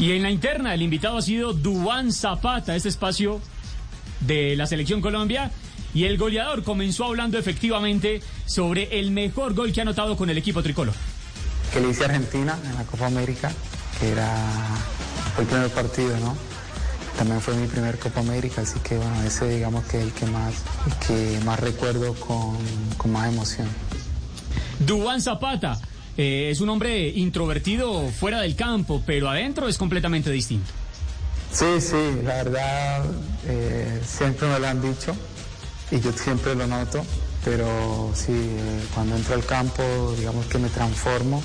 Y en la interna, el invitado ha sido Duan Zapata, este espacio de la Selección Colombia. Y el goleador comenzó hablando efectivamente sobre el mejor gol que ha anotado con el equipo tricolor. Que le hice a Argentina en la Copa América, que era el primer partido, ¿no? También fue mi primer Copa América, así que bueno, ese digamos que es el que más, el que más recuerdo con, con más emoción. Duan Zapata eh, es un hombre introvertido fuera del campo, pero adentro es completamente distinto. Sí, sí, la verdad eh, siempre me lo han dicho y yo siempre lo noto, pero sí, cuando entro al campo digamos que me transformo,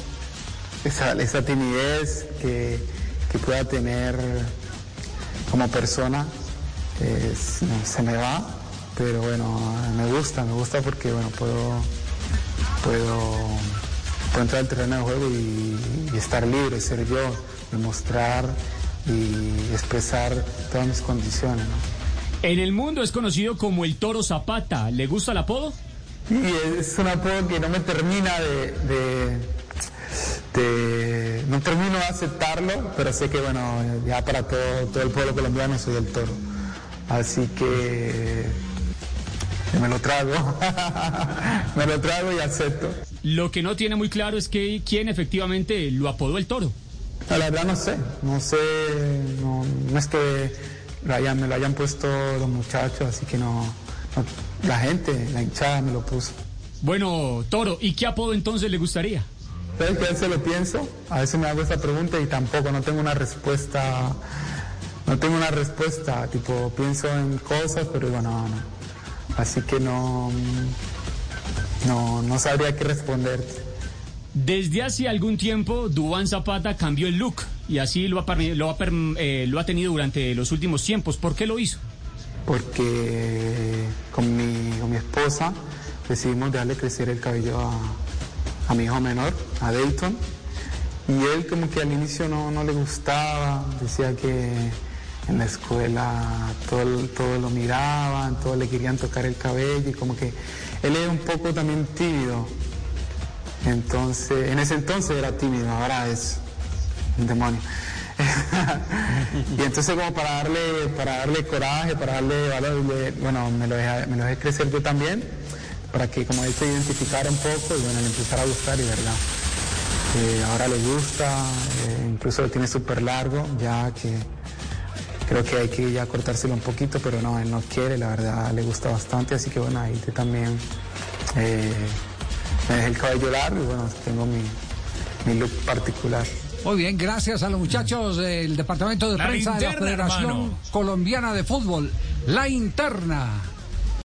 esa, timidez que, pueda tener como persona se me va, pero bueno, me gusta, me gusta porque bueno, puedo, puedo, puedo entrar al terreno de juego y, y estar libre, ser yo, demostrar y expresar todas mis condiciones. ¿no? En el mundo es conocido como el Toro Zapata. ¿Le gusta el apodo? Y es un apodo que no me termina de, de, de- no termino de aceptarlo, pero sé que bueno, ya para todo, todo el pueblo colombiano soy el toro. Así que me lo trago, me lo trago y acepto. Lo que no tiene muy claro es que quién efectivamente lo apodó el Toro. La verdad no sé, no sé, no, no es que lo hayan- me lo hayan puesto los muchachos, así que no, no- la gente, la hinchada me lo puso. Bueno, Toro, ¿y qué apodo entonces le gustaría? ¿Sabes que a veces lo pienso? A veces me hago esta pregunta y tampoco, no tengo una respuesta, no tengo una respuesta, tipo, pienso en cosas, pero digo, no, no. Así que no, no, no sabría qué responderte. Desde hace algún tiempo, Dubán Zapata cambió el look y así lo ha, lo eh, lo ha tenido durante los últimos tiempos. ¿Por qué lo hizo? porque con mi, con mi esposa decidimos dejarle crecer el cabello a, a mi hijo menor, a Dayton. Y él como que al inicio no, no le gustaba, decía que en la escuela todo, todo lo miraban, todos le querían tocar el cabello y como que él era un poco también tímido. Entonces, en ese entonces era tímido, ahora es un demonio. y entonces como para darle, para darle coraje, para darle valor, bueno, me lo, dejé, me lo dejé crecer yo también, para que como él se identificara un poco y bueno, le empezara a gustar y verdad. eh, ahora le gusta, eh, incluso lo tiene súper largo, ya que creo que hay que ya cortárselo un poquito, pero no, él no quiere, la verdad le gusta bastante, así que bueno, ahí te también eh, me dejé el cabello largo y bueno, tengo mi, mi look particular. Muy bien, gracias a los muchachos del Departamento de La Prensa de la Federación hermano. Colombiana de Fútbol, la interna.